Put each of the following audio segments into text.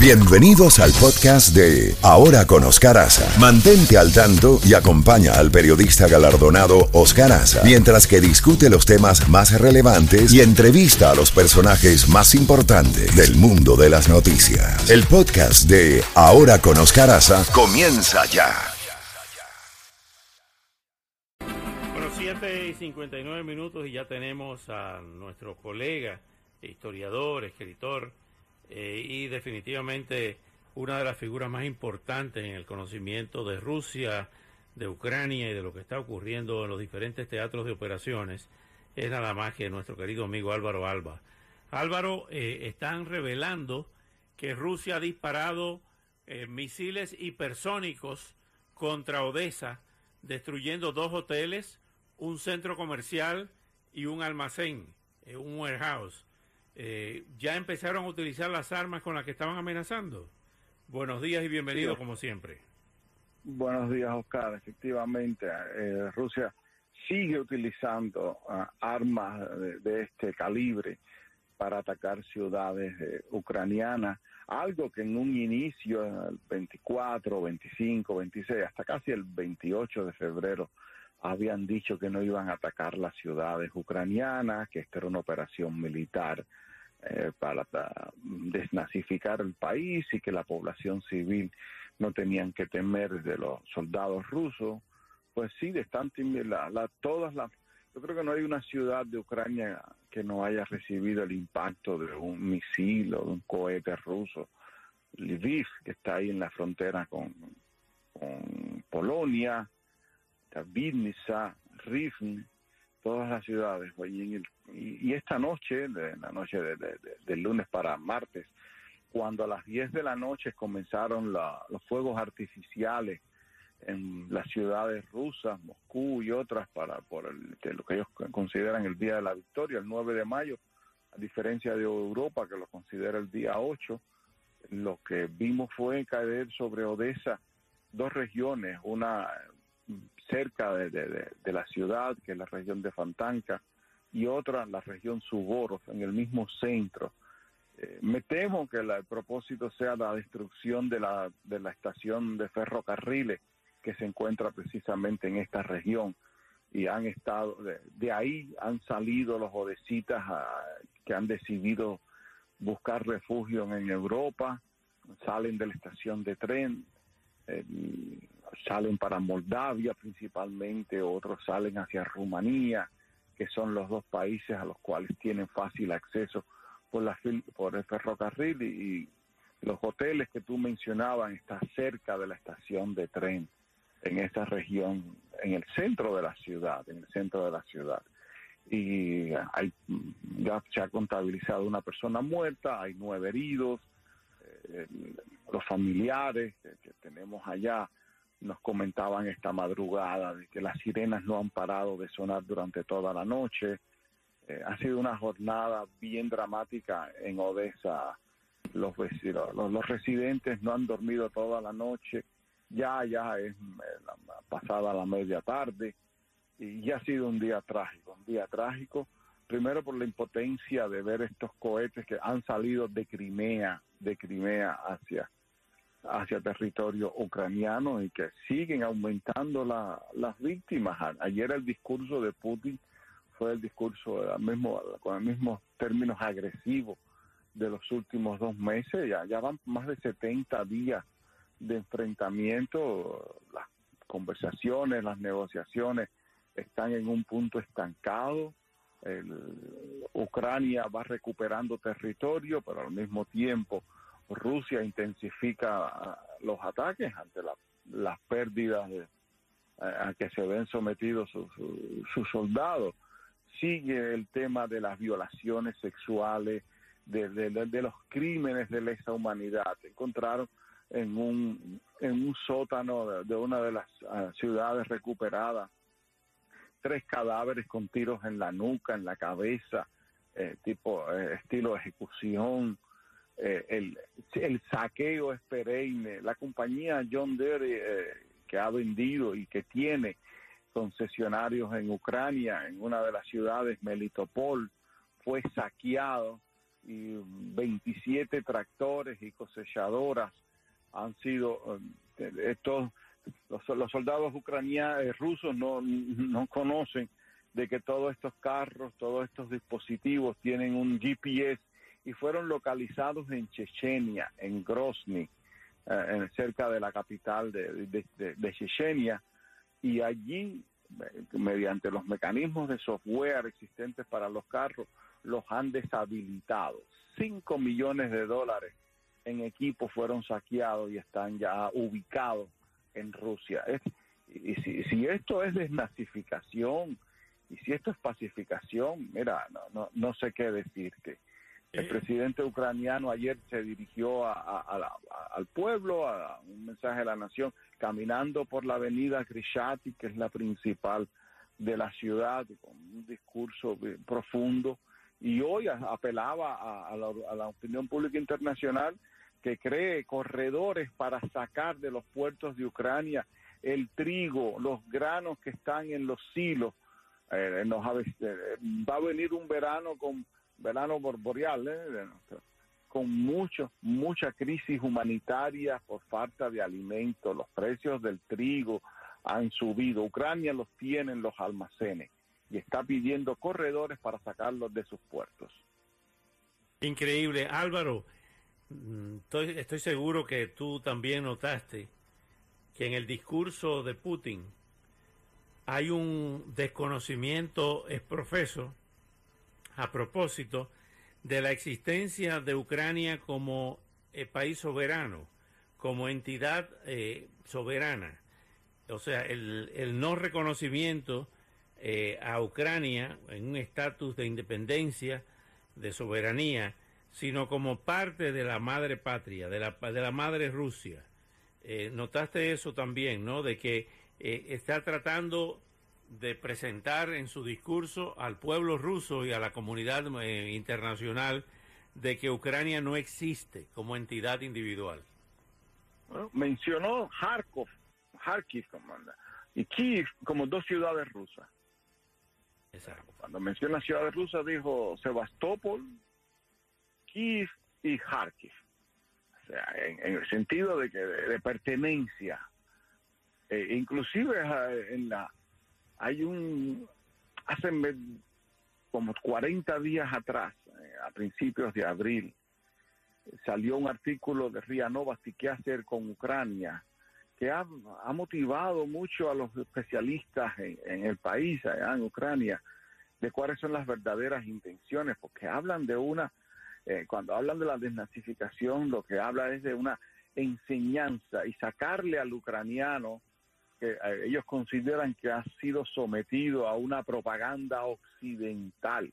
Bienvenidos al podcast de Ahora con Oscar Aza. Mantente al tanto y acompaña al periodista galardonado Oscar Aza mientras que discute los temas más relevantes y entrevista a los personajes más importantes del mundo de las noticias. El podcast de Ahora con Oscar Aza comienza ya. Bueno, 7 y 59 minutos y ya tenemos a nuestro colega, historiador, escritor eh, y definitivamente una de las figuras más importantes en el conocimiento de Rusia, de Ucrania y de lo que está ocurriendo en los diferentes teatros de operaciones es nada más que nuestro querido amigo Álvaro Alba. Álvaro, eh, están revelando que Rusia ha disparado eh, misiles hipersónicos contra Odessa, destruyendo dos hoteles, un centro comercial y un almacén, un warehouse. Eh, ya empezaron a utilizar las armas con las que estaban amenazando. Buenos días y bienvenido como siempre. Buenos días, Oscar. Efectivamente, eh, Rusia sigue utilizando ah, armas de, este calibre para atacar ciudades eh, ucranianas, algo que en un inicio, el 24, 25, 26, hasta casi el 28 de febrero, habían dicho que no iban a atacar las ciudades ucranianas, que esta era una operación militar eh, para, desnazificar el país y que la población civil no tenían que temer de los soldados rusos, pues sí, de la, la, todas las... Yo creo que no hay una ciudad de Ucrania que no haya recibido el impacto de un misil o de un cohete ruso. Lviv, que está ahí en la frontera con, Polonia, Vinnytsia, Rivne, todas las ciudades. Y, esta noche, de, la noche de, del lunes para martes, cuando a las 10 de la noche comenzaron los fuegos artificiales en las ciudades rusas, Moscú y otras, para por lo que ellos consideran el Día de la Victoria, el 9 de mayo, a diferencia de Europa, que lo considera el día 8, lo que vimos fue caer sobre Odessa dos regiones, una cerca de, la ciudad, que es la región de Fantanca, y otra, la región Suborov, en el mismo centro. Eh, me temo que el propósito sea la destrucción de la, de la estación de ferrocarriles que se encuentra precisamente en esta región. Y han estado, de, ahí han salido los odesitas ah, que han decidido buscar refugio en Europa, salen de la estación de tren, eh, salen para Moldavia principalmente, otros salen hacia Rumanía, que son los dos países a los cuales tienen fácil acceso por, la, por el ferrocarril y, los hoteles que tú mencionabas están cerca de la estación de tren en esa región, en el centro de la ciudad, en el centro de la ciudad. Y hay, ya se ha contabilizado una persona muerta, hay nueve heridos, eh, los familiares que tenemos allá nos comentaban esta madrugada de que las sirenas no han parado de sonar durante toda la noche. Eh, ha sido una jornada bien dramática en Odessa. Los, los, los, residentes no han dormido toda la noche. Ya, ya es eh, pasada la media tarde y ya ha sido un día trágico, un día trágico. Primero por la impotencia de ver estos cohetes que han salido de Crimea, de Crimea hacia hacia territorio ucraniano y que siguen aumentando las víctimas. Ayer el discurso de Putin fue el discurso mismo, con los mismos términos agresivos de los últimos dos meses. Ya, ya van más de 70 días de enfrentamiento. Las conversaciones, las negociaciones están en un punto estancado. Ucrania va recuperando territorio, pero al mismo tiempo Rusia intensifica los ataques ante las pérdidas a que se ven sometidos sus, soldados. Sigue el tema de las violaciones sexuales, de, los crímenes de lesa humanidad. Encontraron en un, en un sótano de, una de las ah, ciudades recuperadas tres cadáveres con tiros en la nuca, en la cabeza, eh, tipo eh, estilo ejecución, eh, el, saqueo es perenne. La compañía John Deere eh, que ha vendido y que tiene concesionarios en Ucrania, en una de las ciudades, Melitopol, fue saqueado y 27 tractores y cosechadoras han sido eh, estos los, soldados ucranianos eh, rusos no, no conocen de que todos estos carros, todos estos dispositivos tienen un GPS y fueron localizados en Chechenia, en Grozny, eh, cerca de la capital de, Chechenia, y allí, mediante los mecanismos de software existentes para los carros, los han deshabilitado. Cinco millones de dólares en equipo fueron saqueados y están ya ubicados en Rusia. y si, esto es desnazificación y si esto es pacificación, mira, no, no, no sé qué decirte. El eh. presidente ucraniano ayer se dirigió al pueblo, a un mensaje de la nación, caminando por la avenida Grishati, que es la principal de la ciudad, con un discurso profundo, y hoy apelaba a, la, opinión pública internacional que cree corredores para sacar de los puertos de Ucrania el trigo, los granos que están en los silos. Eh, eh, va a venir un verano con verano boreal, eh, con mucho, mucha crisis humanitaria por falta de alimentos. Los precios del trigo han subido. Ucrania los tiene en los almacenes y está pidiendo corredores para sacarlos de sus puertos. Increíble. Álvaro, mm, estoy, estoy seguro que tú también notaste que en el discurso de Putin hay un desconocimiento profeso a propósito de la existencia de Ucrania como eh, país soberano, como entidad eh, soberana. O sea, el, no reconocimiento eh, a Ucrania en un estatus de independencia, de soberanía, sino como parte de la madre patria, de la, madre Rusia. Notaste eso también, ¿no? De que está tratando de presentar en su discurso al pueblo ruso y a la comunidad internacional de que Ucrania no existe como entidad individual. mencionó Kharkov, Kharkiv y Kiev como dos ciudades rusas. Cuando menciona ciudades rusas dijo Sebastopol, Kiev y Kharkiv. O sea, en, el sentido de que de, pertenencia. Eh, inclusive eh, en la hay un hace como 40 días atrás, eh, a principios de abril, salió un artículo de Ria Novosti qué hacer con Ucrania que ha, motivado mucho a los especialistas en, el país, allá en Ucrania, de cuáles son las verdaderas intenciones, porque hablan de una, eh, cuando hablan de la desnazificación, lo que habla es de una enseñanza y sacarle al ucraniano que eh, ellos consideran que ha sido sometido a una propaganda occidental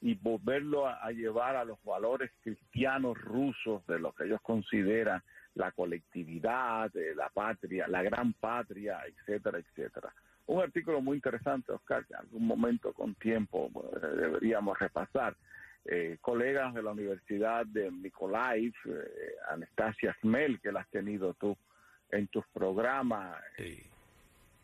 y volverlo a, llevar a los valores cristianos rusos de lo que ellos consideran la colectividad, la patria, la gran patria, etcétera, etcétera. Un artículo muy interesante, Oscar, que en algún momento con tiempo deberíamos repasar. Eh, colegas de la Universidad de Mykolaiv, eh, Anastasia Smel, que la has tenido tú en tus programas,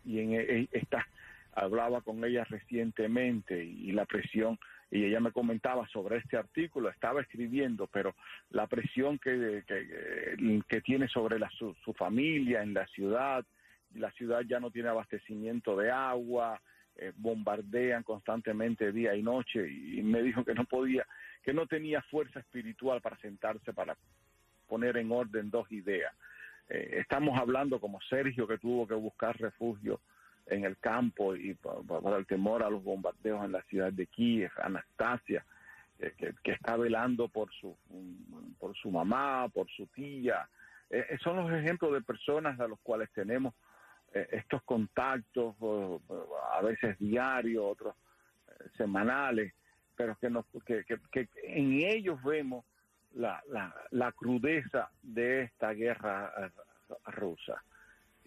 y en, en esta hablaba con ella recientemente y la presión y ella me comentaba sobre este artículo, estaba escribiendo, pero la presión que, que, tiene sobre la, su, familia en la ciudad, la ciudad ya no tiene abastecimiento de agua, eh, bombardean constantemente día y noche y me dijo que no podía, que no tenía fuerza espiritual para sentarse para poner en orden dos ideas. Eh, estamos hablando como Sergio que tuvo que buscar refugio en el campo y por, el temor a los bombardeos en la ciudad de Kiev, Anastasia, que, está velando por su, por su mamá, por su tía. Eh, eh, son los ejemplos de personas a los cuales tenemos eh, estos contactos, a veces diarios, otros semanales, pero que, nos, que, que, en ellos vemos la, la, crudeza de esta guerra rusa.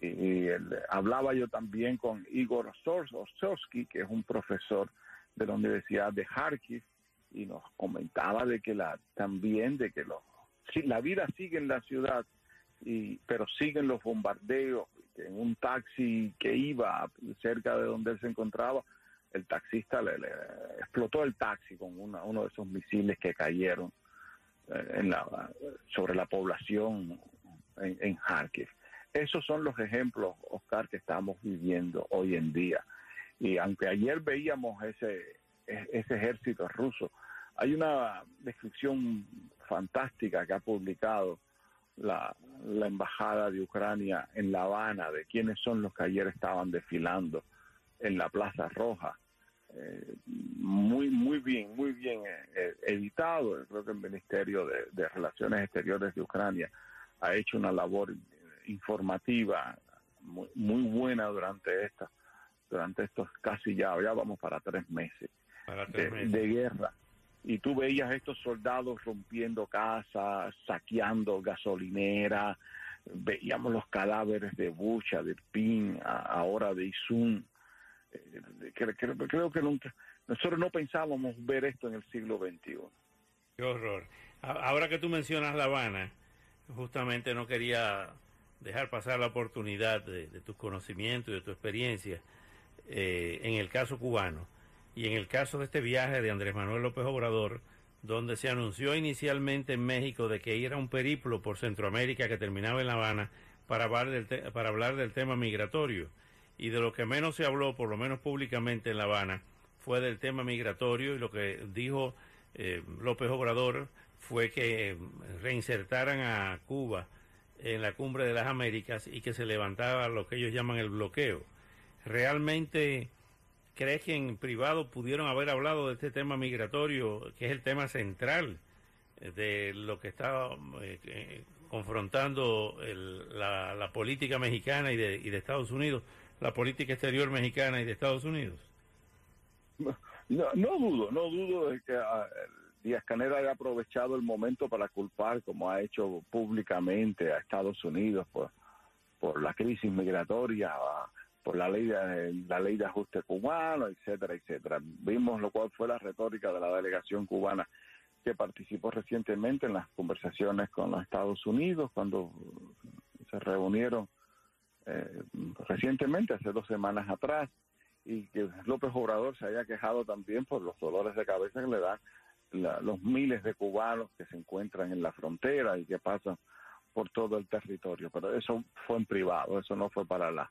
Y, hablaba yo también con Igor Ostorsky, que es un profesor de la Universidad de Kharkiv, y nos comentaba de que la también de que la vida sigue en la ciudad, y, pero siguen los bombardeos. en un taxi que iba cerca de donde él se encontraba, el taxista le, explotó el taxi con uno de esos misiles que cayeron eh, en la, sobre la población en, en Kharkiv. Esos son los ejemplos, Oscar, que estamos viviendo hoy en día. Y aunque ayer veíamos ese, e, ese ejército ruso, hay una descripción fantástica que ha publicado la, la, Embajada de Ucrania en La Habana de quiénes son los que ayer estaban desfilando en la Plaza Roja. Eh, muy, muy bien, muy bien eh, editado. Creo que el Ministerio de, Relaciones Exteriores de Ucrania ha hecho una labor informativa muy, muy buena durante esta, durante estos casi ya, ya vamos para tres meses, de guerra y tú veías estos soldados rompiendo casas, saqueando gasolinera, veíamos los cadáveres de Bucha, de Pin, ahora de Isun. Eh, creo, que nosotros no pensábamos ver esto en el siglo XXI. Qué horror. Ahora que tú mencionas La Habana, justamente no quería dejar pasar la oportunidad de, tus conocimientos y de tu experiencia eh, en el caso cubano. Y en el caso de este viaje de Andrés Manuel López Obrador, donde se anunció inicialmente en México de que era un periplo por Centroamérica que terminaba en La Habana para hablar del, para hablar del tema migratorio. Y de lo que menos se habló, por lo menos públicamente en La Habana, fue del tema migratorio y lo que dijo eh, López Obrador fue que reinsertaran a Cuba en la cumbre de las Américas y que se levantaba lo que ellos llaman el bloqueo. Realmente ¿Crees que en privado pudieron haber hablado de este tema migratorio, que es el tema central de lo que está eh, eh, confrontando la, política mexicana y de Estados Unidos, la política exterior mexicana y de Estados Unidos? No, dudo, no dudo de que ah, Díaz Canel haya aprovechado el momento para culpar, como ha hecho públicamente a Estados Unidos por, por la crisis migratoria, por la ley de, la ley de ajuste cubano, etcétera, etcétera. Vimos lo cual fue la retórica de la delegación cubana que participó recientemente en las conversaciones con los Estados Unidos cuando se reunieron eh, recientemente, hace dos semanas atrás, y que López Obrador se haya quejado también por los dolores de cabeza que le dan los miles de cubanos que se encuentran en la frontera y que pasan por todo el territorio. Pero eso fue en privado, eso no fue para la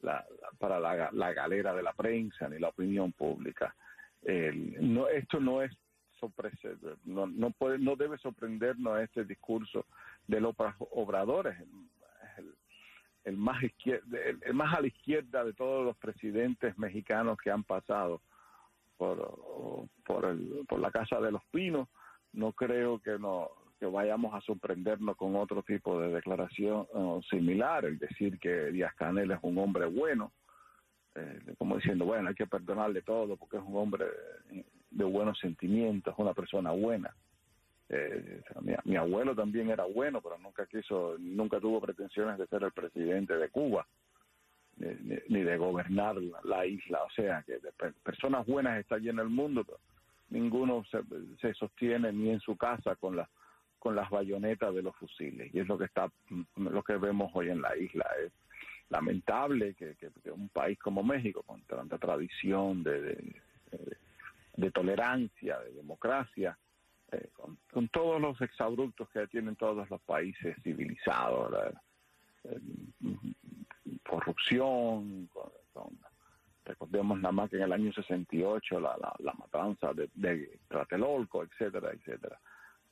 la, para la, la, galera de la prensa ni la opinión pública. no, esto no es no, no, puede, no debe sorprendernos este discurso de los obradores, el, más izquierda, el, más a la izquierda de todos los presidentes mexicanos que han pasado por, por, el, por la Casa de los Pinos. No creo que no, que vayamos a sorprendernos con otro tipo de declaración uh, similar, el decir que Díaz Canel es un hombre bueno, eh, como diciendo, bueno, hay que perdonarle todo porque es un hombre de buenos sentimientos, una persona buena. Eh, mi, abuelo también era bueno, pero nunca quiso, nunca tuvo pretensiones de ser el presidente de Cuba, ni, de gobernar la, isla. O sea, que personas buenas está allí en el mundo, pero ninguno se, se sostiene ni en su casa con la con las bayonetas de los fusiles. Y es lo que está, lo que vemos hoy en la isla. Es lamentable que, un país como México, con tanta tradición de, de, tolerancia, de democracia, eh, con, todos los exabruptos que tienen todos los países civilizados, corrupción, recordemos nada más que en el año 68 la, la, la matanza de, de Tlatelolco, etcétera, etcétera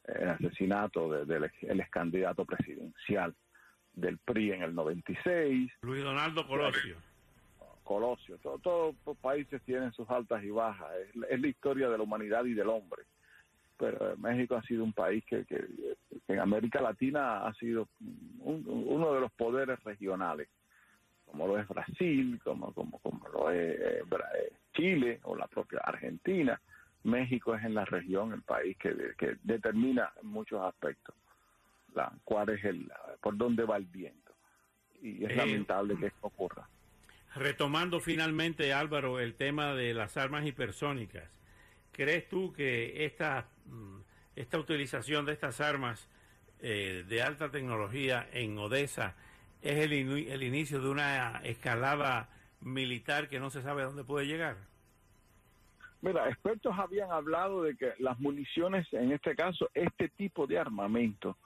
el asesinato del ex candidato presidencial del PRI en el 96. Luis Donaldo Colosio. Colosio. todos los países tienen sus altas y bajas. Es, la historia de la humanidad y del hombre. Pero México ha sido un país que, en América Latina ha sido uno de los poderes regionales, como lo es Brasil, como, como, como lo es eh, Chile o la propia Argentina México es en la región el país que, determina muchos aspectos la, cuál es el, por dónde va el viento. Y es eh, lamentable que esto ocurra. Retomando finalmente, Álvaro, el tema de las armas hipersónicas, ¿crees tú que esta, mm, esta utilización de estas armas eh, de alta tecnología en Odessa es el, el inicio de una escalada militar que no se sabe a dónde puede llegar? Mira, expertos habían hablado de que las municiones, en este caso, este tipo de armamento,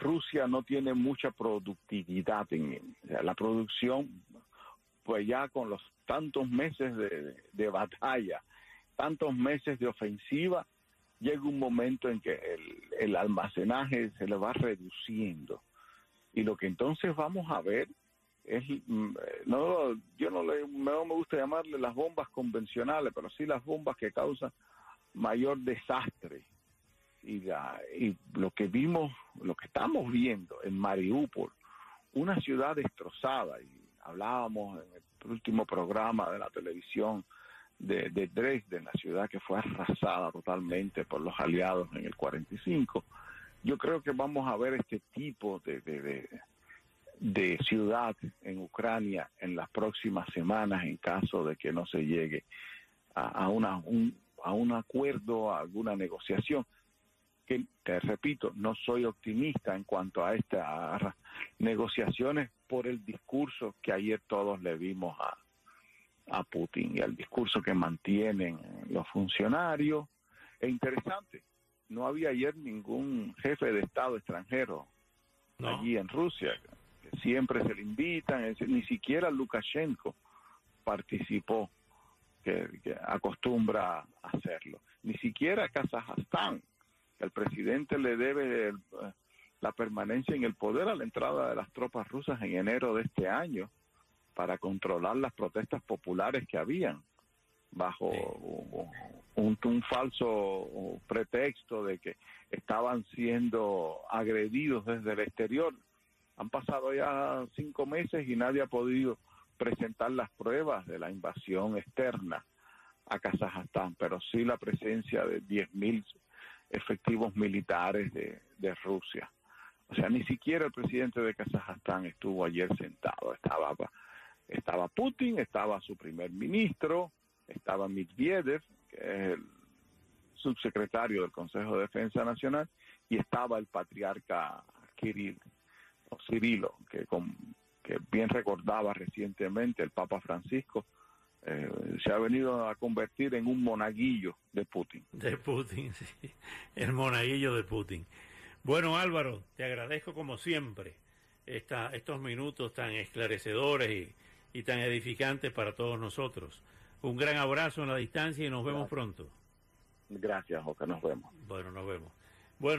Rusia no tiene mucha productividad en la producción, pues ya con los tantos meses de, batalla, tantos meses de ofensiva, llega un momento en que el, el almacenaje se le va reduciendo. Y lo que entonces vamos a ver es mm, no yo no le no me gusta llamarle las bombas convencionales pero sí las bombas que causan mayor desastre y, y lo que vimos lo que estamos viendo en Mariupol una ciudad destrozada y hablábamos en el último programa de la televisión de, de Dresden, la ciudad que fue arrasada totalmente por los aliados en el 45. Yo creo que vamos a ver este tipo de, de de ciudad en Ucrania en las próximas semanas en caso de que no se llegue a, una, un, a un acuerdo, a alguna negociación. Que, te repito, no soy optimista en cuanto a estas negociaciones por el discurso que ayer todos le vimos a, a Putin y al discurso que mantienen los funcionarios. Es interesante, no había ayer ningún jefe de Estado extranjero allí en Rusia siempre se le invitan, ni siquiera Lukashenko participó, que, acostumbra a hacerlo, ni siquiera Kazajstán, el presidente le debe eh, la permanencia en el poder a la entrada de las tropas rusas en enero de este año para controlar las protestas populares que habían bajo un, un, falso pretexto de que estaban siendo agredidos desde el exterior han pasado ya cinco meses y nadie ha podido presentar las pruebas de la invasión externa a Kazajstán, pero sí la presencia de 10.000 efectivos militares de, Rusia. O sea, ni siquiera el presidente de Kazajstán estuvo ayer sentado. Estaba, estaba Putin, estaba su primer ministro, estaba Medvedev, que es el subsecretario del Consejo de Defensa Nacional, y estaba el patriarca Kirill. Cirilo, que, con, que bien recordaba recientemente el Papa Francisco, eh, se ha venido a convertir en un monaguillo de Putin. De Putin, sí, el monaguillo de Putin. Bueno, Álvaro, te agradezco como siempre esta, estos minutos tan esclarecedores y, y, tan edificantes para todos nosotros. Un gran abrazo en la distancia y nos vemos pronto. Gracias, Oca, nos vemos. Bueno, nos vemos.